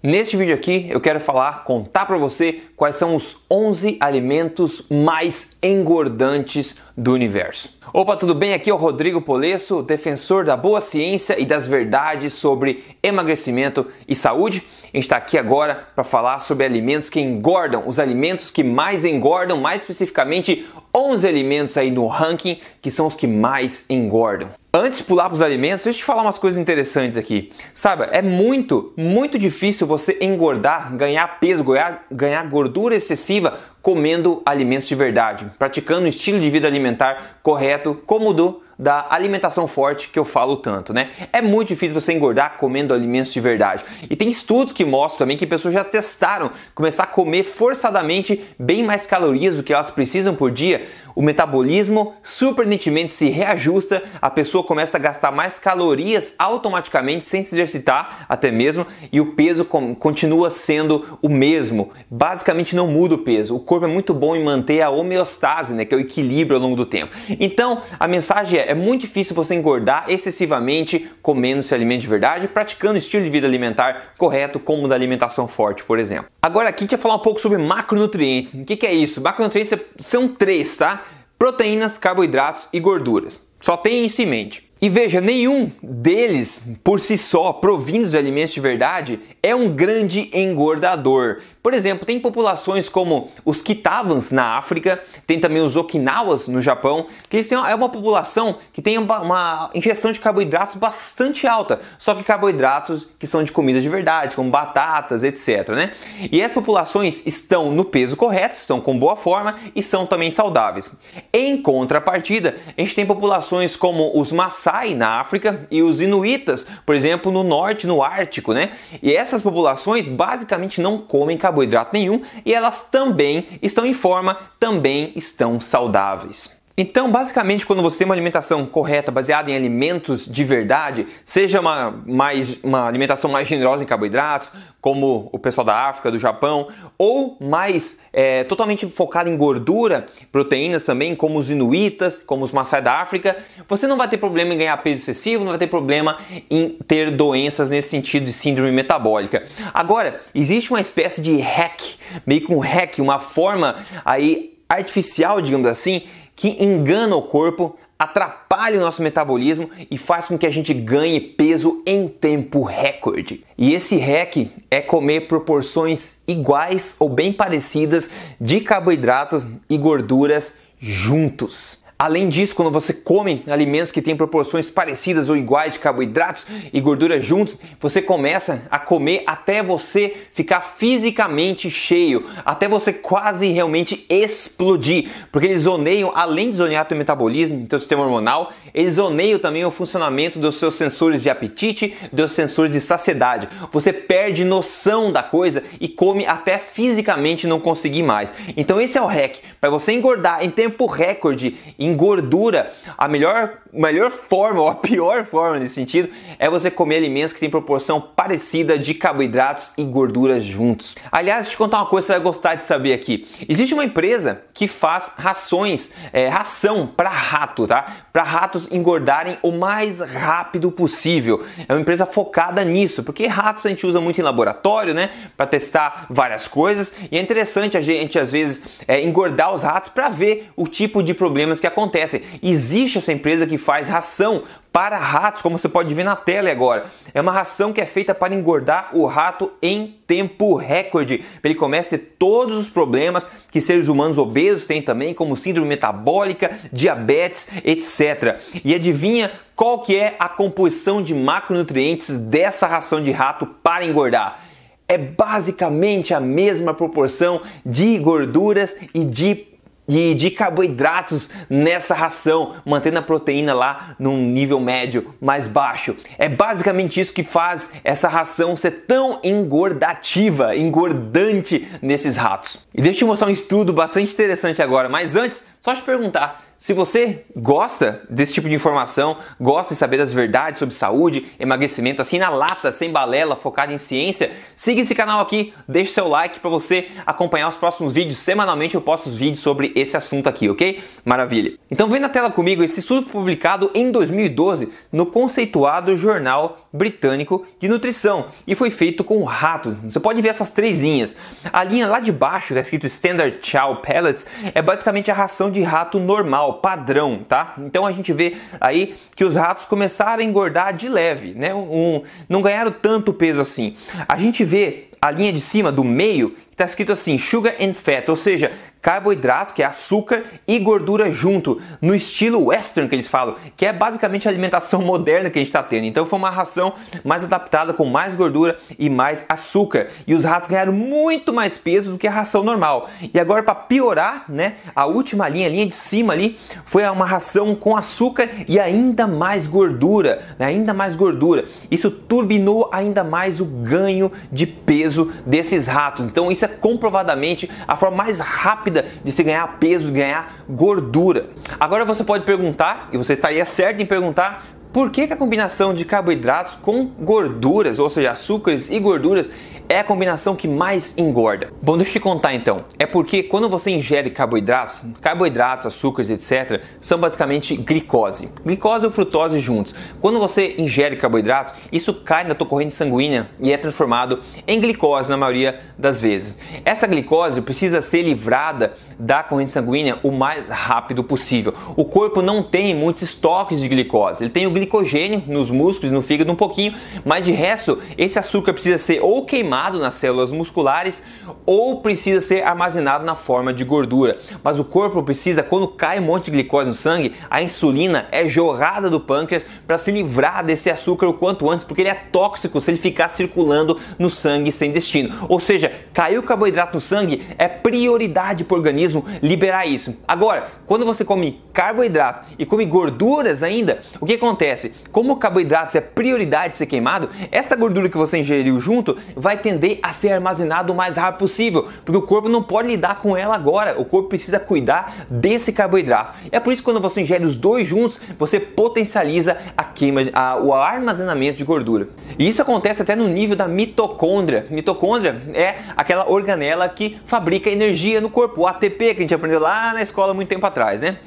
Neste vídeo aqui eu quero falar, contar para você quais são os 11 alimentos mais engordantes do universo. Opa, tudo bem? Aqui é o Rodrigo Polesso, defensor da boa ciência e das verdades sobre emagrecimento e saúde. A gente está aqui agora para falar sobre alimentos que engordam, os alimentos que mais engordam, mais especificamente 11 alimentos aí no ranking que são os que mais engordam. Antes de pular para os alimentos, deixa eu te falar umas coisas interessantes aqui. Sabe, é muito, muito difícil você engordar, ganhar peso, ganhar, ganhar gordura excessiva comendo alimentos de verdade, praticando um estilo de vida alimentar correto, como o do da alimentação forte que eu falo tanto, né? É muito difícil você engordar comendo alimentos de verdade. E tem estudos que mostram também que pessoas já testaram começar a comer forçadamente bem mais calorias do que elas precisam por dia. O metabolismo surpreendentemente se reajusta, a pessoa começa a gastar mais calorias automaticamente sem se exercitar até mesmo e o peso continua sendo o mesmo. Basicamente não muda o peso. O corpo é muito bom em manter a homeostase, né, que é o equilíbrio ao longo do tempo. Então, a mensagem é é muito difícil você engordar excessivamente comendo esse alimento de verdade praticando estilo de vida alimentar correto, como da alimentação forte, por exemplo. Agora aqui a gente vai falar um pouco sobre macronutrientes. O que, que é isso? Macronutrientes são três, tá? Proteínas, carboidratos e gorduras. Só tem isso em mente. E veja, nenhum deles por si só, provindos de alimentos de verdade, é um grande engordador. Por exemplo, tem populações como os Kitavans na África, tem também os Okinawas no Japão, que eles têm, é uma população que tem uma, uma ingestão de carboidratos bastante alta, só que carboidratos que são de comida de verdade, como batatas, etc. Né? E essas populações estão no peso correto, estão com boa forma e são também saudáveis. Em contrapartida, a gente tem populações como os Maasai na África e os Inuitas, por exemplo, no norte, no Ártico, né? E essas populações basicamente não comem carboidratos carboidrato nenhum e elas também estão em forma, também estão saudáveis. Então, basicamente, quando você tem uma alimentação correta, baseada em alimentos de verdade, seja uma, mais, uma alimentação mais generosa em carboidratos, como o pessoal da África, do Japão, ou mais é, totalmente focada em gordura, proteínas também, como os inuitas, como os Maasai da África, você não vai ter problema em ganhar peso excessivo, não vai ter problema em ter doenças nesse sentido de síndrome metabólica. Agora, existe uma espécie de hack, meio que um hack, uma forma aí artificial, digamos assim, que engana o corpo, atrapalha o nosso metabolismo e faz com que a gente ganhe peso em tempo recorde. E esse hack é comer proporções iguais ou bem parecidas de carboidratos e gorduras juntos. Além disso, quando você come alimentos que têm proporções parecidas ou iguais de carboidratos e gordura juntos, você começa a comer até você ficar fisicamente cheio, até você quase realmente explodir, porque eles zoneiam, além de zonear teu metabolismo, teu sistema hormonal, eles zoneiam também o funcionamento dos seus sensores de apetite, dos sensores de saciedade. Você perde noção da coisa e come até fisicamente não conseguir mais. Então esse é o hack para você engordar em tempo recorde em gordura, a melhor, melhor forma ou a pior forma nesse sentido é você comer alimentos que têm proporção parecida de carboidratos e gorduras juntos. Aliás, deixa eu te contar uma coisa que você vai gostar de saber aqui. Existe uma empresa que faz rações, é, ração para rato, tá? Para ratos engordarem o mais rápido possível. É uma empresa focada nisso, porque ratos a gente usa muito em laboratório, né? Para testar várias coisas e é interessante a gente às vezes é, engordar os ratos para ver o tipo de problemas que acontecem acontece? Existe essa empresa que faz ração para ratos, como você pode ver na tela agora. É uma ração que é feita para engordar o rato em tempo recorde. Ele ter todos os problemas que seres humanos obesos têm também, como síndrome metabólica, diabetes, etc. E adivinha qual que é a composição de macronutrientes dessa ração de rato para engordar? É basicamente a mesma proporção de gorduras e de e de carboidratos nessa ração, mantendo a proteína lá num nível médio mais baixo. É basicamente isso que faz essa ração ser tão engordativa, engordante nesses ratos. E deixa eu mostrar um estudo bastante interessante agora, mas antes, Só te perguntar, se você gosta desse tipo de informação, gosta de saber das verdades sobre saúde, emagrecimento, assim na lata, sem balela, focado em ciência, siga esse canal aqui, deixe seu like para você acompanhar os próximos vídeos. Semanalmente eu posto vídeos sobre esse assunto aqui, ok? Maravilha. Então vem na tela comigo esse estudo publicado em 2012 no conceituado Jornal Britânico de Nutrição e foi feito com rato. Você pode ver essas três linhas. A linha lá de baixo, está escrito Standard Chow Pellets, é basicamente a ração de rato normal, padrão, tá? Então a gente vê aí que os ratos começaram a engordar de leve, né? Um, não ganharam tanto peso assim. A gente vê a linha de cima do meio está escrito assim sugar and fat, ou seja, carboidratos, que é açúcar e gordura junto, no estilo western que eles falam, que é basicamente a alimentação moderna que a gente está tendo. Então foi uma ração mais adaptada com mais gordura e mais açúcar. E os ratos ganharam muito mais peso do que a ração normal. E agora para piorar, né, a última linha, a linha de cima ali, foi uma ração com açúcar e ainda mais gordura, né, ainda mais gordura. Isso turbinou ainda mais o ganho de peso desses ratos. Então isso é comprovadamente a forma mais rápida rápida de se ganhar peso, ganhar gordura. Agora você pode perguntar, e você estaria certo em perguntar, por que, que a combinação de carboidratos com gorduras, ou seja, açúcares e gorduras, é a combinação que mais engorda? Bom, deixa eu te contar então. É porque quando você ingere carboidratos, carboidratos, açúcares, etc., são basicamente glicose. Glicose ou frutose juntos. Quando você ingere carboidratos, isso cai na tua corrente sanguínea e é transformado em glicose na maioria das vezes. Essa glicose precisa ser livrada da corrente sanguínea o mais rápido possível. O corpo não tem muitos estoques de glicose. Ele tem o glicogênio nos músculos, no fígado um pouquinho, mas de resto, esse açúcar precisa ser ou queimado queimado nas células musculares ou precisa ser armazenado na forma de gordura. Mas o corpo precisa, quando cai um monte de glicose no sangue, a insulina é jorrada do pâncreas para se livrar desse açúcar o quanto antes, porque ele é tóxico se ele ficar circulando no sangue sem destino. Ou seja, caiu carboidrato no sangue, é prioridade para o organismo liberar isso. Agora, quando você come carboidrato e come gorduras ainda, o que acontece? Como carboidratos é prioridade de ser queimado, essa gordura que você ingeriu junto vai ter tender a ser armazenado o mais rápido possível, porque o corpo não pode lidar com ela agora. O corpo precisa cuidar desse carboidrato. É por isso que quando você ingere os dois juntos, você potencializa a queima, a, o armazenamento de gordura. E isso acontece até no nível da mitocôndria. Mitocôndria é aquela organela que fabrica energia no corpo, o ATP que a gente aprendeu lá na escola muito tempo atrás, né?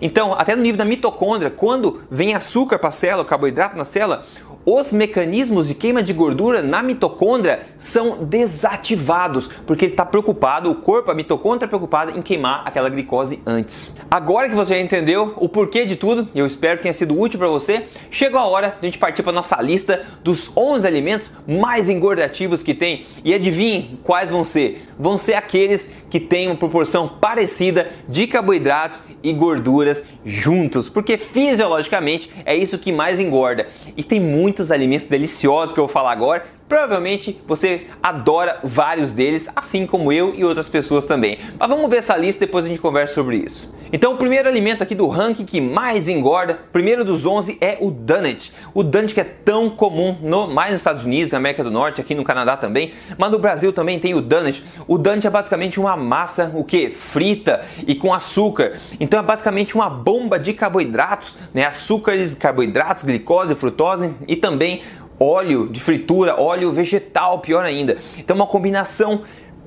Então, até no nível da mitocôndria, quando vem açúcar para a célula, carboidrato na célula, os mecanismos de queima de gordura na mitocôndria são desativados, porque ele está preocupado, o corpo, a mitocôndria, está preocupada em queimar aquela glicose antes. Agora que você já entendeu o porquê de tudo, eu espero que tenha sido útil para você, chegou a hora de a gente partir para nossa lista dos 11 alimentos mais engordativos que tem. E adivinhe quais vão ser? Vão ser aqueles que têm uma proporção parecida de carboidratos e gorduras juntos, porque fisiologicamente é isso que mais engorda. E tem muito muitos alimentos deliciosos que eu vou falar agora. Provavelmente você adora vários deles, assim como eu e outras pessoas também. Mas vamos ver essa lista depois a gente conversa sobre isso. Então, o primeiro alimento aqui do ranking que mais engorda, primeiro dos 11 é o donut. O donut que é tão comum no, mais nos Estados Unidos, na América do Norte, aqui no Canadá também, mas no Brasil também tem o donut. O donut é basicamente uma massa, o que? Frita e com açúcar. Então é basicamente uma bomba de carboidratos, né? Açúcares, carboidratos, glicose, frutose e também óleo de fritura, óleo vegetal, pior ainda. Então uma combinação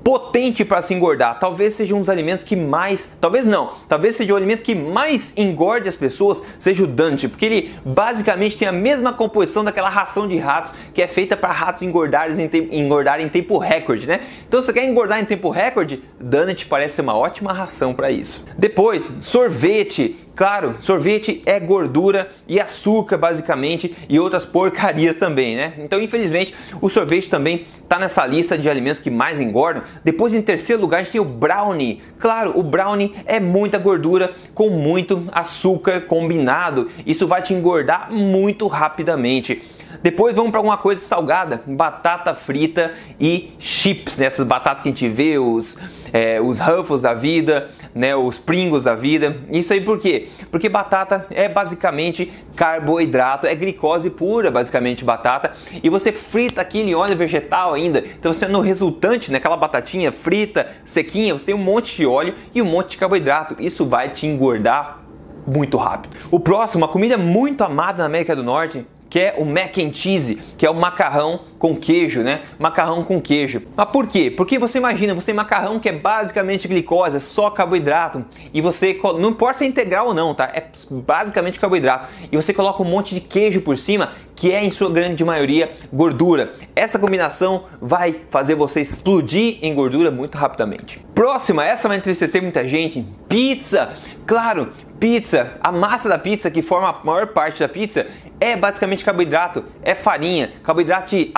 potente para se engordar. Talvez seja um dos alimentos que mais, talvez não, talvez seja o alimento que mais engorde as pessoas, seja o Dante, porque ele basicamente tem a mesma composição daquela ração de ratos que é feita para ratos engordarem em, te engordar em tempo recorde, né? Então, se você quer engordar em tempo recorde, Donut parece uma ótima ração para isso. Depois, sorvete, Claro, sorvete é gordura e açúcar basicamente e outras porcarias também, né? Então, infelizmente, o sorvete também está nessa lista de alimentos que mais engordam. Depois, em terceiro lugar, a gente tem o brownie. Claro, o brownie é muita gordura com muito açúcar combinado. Isso vai te engordar muito rapidamente. Depois vamos para alguma coisa salgada, batata frita e chips, né? essas batatas que a gente vê, os, é, os Ruffles da vida, né? os Pringles da vida. Isso aí por quê? Porque batata é basicamente carboidrato, é glicose pura, basicamente batata, e você frita aquilo em óleo vegetal ainda. Então você no resultante, né? batatinha frita, sequinha, você tem um monte de óleo e um monte de carboidrato. Isso vai te engordar muito rápido. O próximo, uma comida muito amada na América do Norte, que é o mac and cheese, que é o macarrão com queijo, né? Macarrão com queijo. Mas por quê? Porque você imagina, você tem macarrão que é basicamente glicose, é só carboidrato, e você não importa se é integral ou não, tá? É basicamente carboidrato. E você coloca um monte de queijo por cima, que é em sua grande maioria gordura. Essa combinação vai fazer você explodir em gordura muito rapidamente. Próxima, essa vai entristecer muita gente, pizza. Claro, Pizza, a massa da pizza que forma a maior parte da pizza é basicamente carboidrato, é farinha, carboidrato de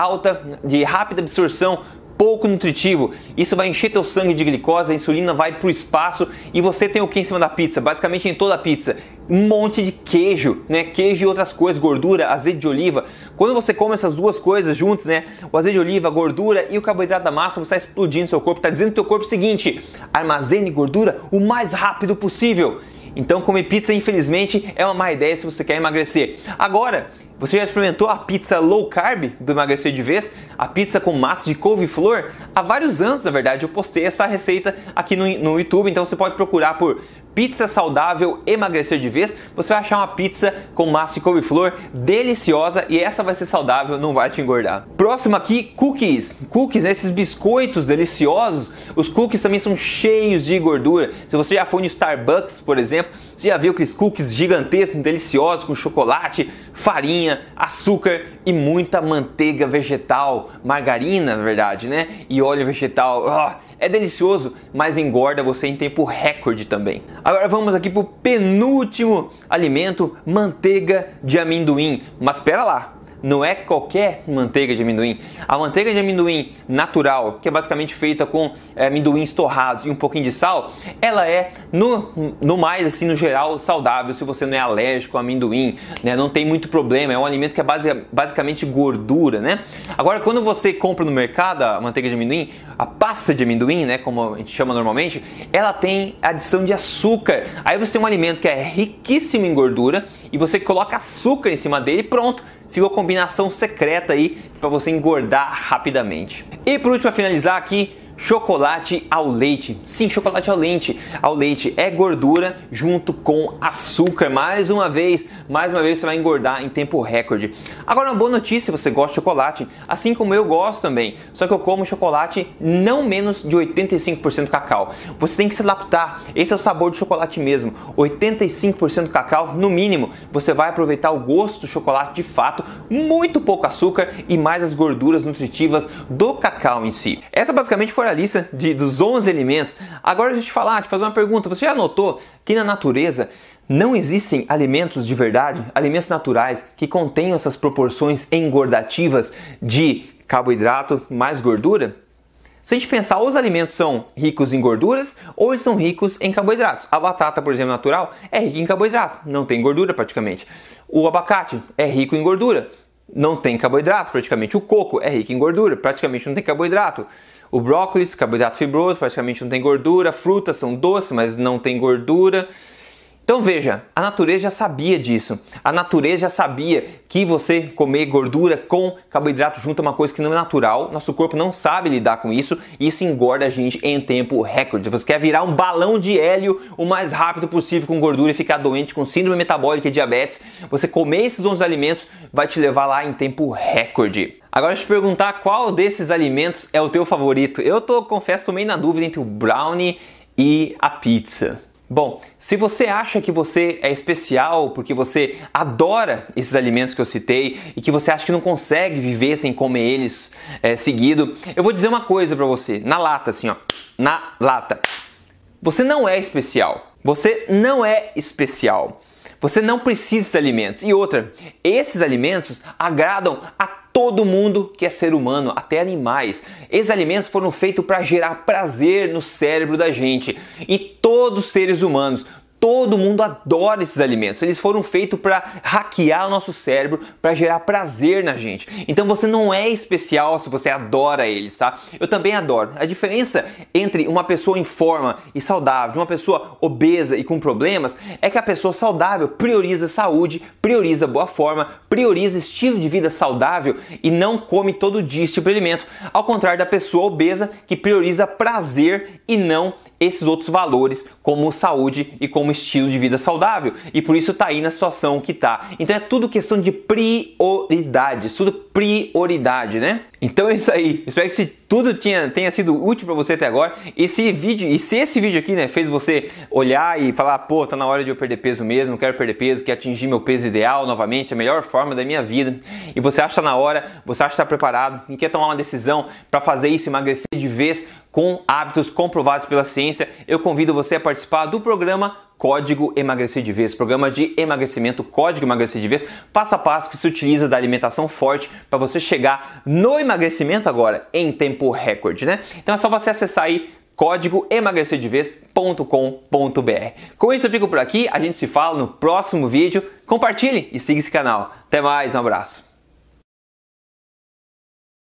de rápida absorção, pouco nutritivo. Isso vai encher teu sangue de glicose, a insulina vai para o espaço e você tem o que em cima da pizza? Basicamente em toda a pizza, um monte de queijo, né? Queijo e outras coisas, gordura, azeite de oliva. Quando você come essas duas coisas juntas, né? O azeite de oliva, a gordura e o carboidrato da massa, você está explodindo seu corpo, está dizendo pro teu corpo o seguinte: armazene gordura o mais rápido possível. Então, comer pizza, infelizmente, é uma má ideia se você quer emagrecer. Agora, você já experimentou a pizza low carb do emagrecer de vez? A pizza com massa de couve-flor? Há vários anos, na verdade, eu postei essa receita aqui no, no YouTube, então você pode procurar por pizza saudável emagrecer de vez, você vai achar uma pizza com massa de couve-flor deliciosa e essa vai ser saudável, não vai te engordar. Próximo aqui, cookies. Cookies, esses biscoitos deliciosos. Os cookies também são cheios de gordura. Se você já foi no Starbucks, por exemplo, você já viu aqueles cookies gigantescos, deliciosos com chocolate, farinha, açúcar e muita manteiga vegetal, margarina, na verdade, né? E óleo vegetal. Oh, é delicioso, mas engorda você em tempo recorde também. Agora vamos aqui para o penúltimo alimento, manteiga de amendoim. Mas espera lá, não é qualquer manteiga de amendoim. A manteiga de amendoim natural, que é basicamente feita com é, amendoins torrados e um pouquinho de sal, ela é no, no mais assim no geral saudável se você não é alérgico a amendoim, né? Não tem muito problema, é um alimento que é base, basicamente gordura, né? Agora quando você compra no mercado a manteiga de amendoim, a pasta de amendoim, né, como a gente chama normalmente, ela tem adição de açúcar. Aí você tem um alimento que é riquíssimo em gordura e você coloca açúcar em cima dele e pronto ficou a combinação secreta aí para você engordar rapidamente. E por último, a finalizar aqui, chocolate ao leite. Sim, chocolate ao leite. Ao leite é gordura junto com açúcar. Mais uma vez, mais uma vez você vai engordar em tempo recorde. Agora uma boa notícia, você gosta de chocolate, assim como eu gosto também. Só que eu como chocolate não menos de 85% cacau. Você tem que se adaptar. Esse é o sabor do chocolate mesmo. 85% cacau no mínimo. Você vai aproveitar o gosto do chocolate de fato, muito pouco açúcar e mais as gorduras nutritivas do cacau em si. Essa basicamente foi a lista de, dos 11 alimentos. Agora deixa eu te falar, te fazer uma pergunta. Você já notou que na natureza não existem alimentos de verdade, alimentos naturais que contenham essas proporções engordativas de carboidrato mais gordura? Se a gente pensar, os alimentos são ricos em gorduras ou são ricos em carboidratos. A batata, por exemplo, natural, é rica em carboidrato, não tem gordura praticamente. O abacate é rico em gordura, não tem carboidrato praticamente. O coco é rico em gordura, praticamente não tem carboidrato. O brócolis, carboidrato fibroso, praticamente não tem gordura. Frutas são doces, mas não tem gordura. Então veja, a natureza já sabia disso. A natureza já sabia que você comer gordura com carboidrato junto é uma coisa que não é natural. Nosso corpo não sabe lidar com isso e isso engorda a gente em tempo recorde. Você quer virar um balão de hélio o mais rápido possível com gordura e ficar doente com síndrome metabólica e diabetes. Você comer esses 11 alimentos vai te levar lá em tempo recorde. Agora te perguntar qual desses alimentos é o teu favorito. Eu tô, confesso, tomei na dúvida entre o brownie e a pizza. Bom, se você acha que você é especial porque você adora esses alimentos que eu citei e que você acha que não consegue viver sem comer eles é, seguido, eu vou dizer uma coisa para você, na lata, assim, ó, na lata. Você não é especial. Você não é especial. Você não precisa desses alimentos. E outra, esses alimentos agradam a todo mundo que é ser humano, até animais. Esses alimentos foram feitos para gerar prazer no cérebro da gente. E todos os seres humanos, Todo mundo adora esses alimentos. Eles foram feitos para hackear o nosso cérebro, para gerar prazer na gente. Então você não é especial se você adora eles, tá? Eu também adoro. A diferença entre uma pessoa em forma e saudável, de uma pessoa obesa e com problemas, é que a pessoa saudável prioriza saúde, prioriza boa forma, prioriza estilo de vida saudável e não come todo dia tipo de alimento. Ao contrário da pessoa obesa que prioriza prazer e não esses outros valores como saúde e como estilo de vida saudável. E por isso está aí na situação que está. Então é tudo questão de prioridades, tudo prioridade, né? Então é isso aí. Espero que se tudo tinha, tenha sido útil para você até agora. Esse vídeo, e se esse vídeo aqui, né, fez você olhar e falar, pô, tá na hora de eu perder peso mesmo, quero perder peso, quero atingir meu peso ideal novamente, a melhor forma da minha vida. E você acha que tá na hora, você acha que está preparado e quer tomar uma decisão para fazer isso, emagrecer de vez com hábitos comprovados pela ciência, eu convido você a participar do programa Código Emagrecer de Vez, programa de emagrecimento Código Emagrecer de Vez, passo a passo que se utiliza da alimentação forte para você chegar no emagrecimento agora em tempo recorde, né? Então é só você acessar aí código emagrecerdevez.com.br. Com isso eu fico por aqui, a gente se fala no próximo vídeo. Compartilhe e siga esse canal. Até mais, um abraço.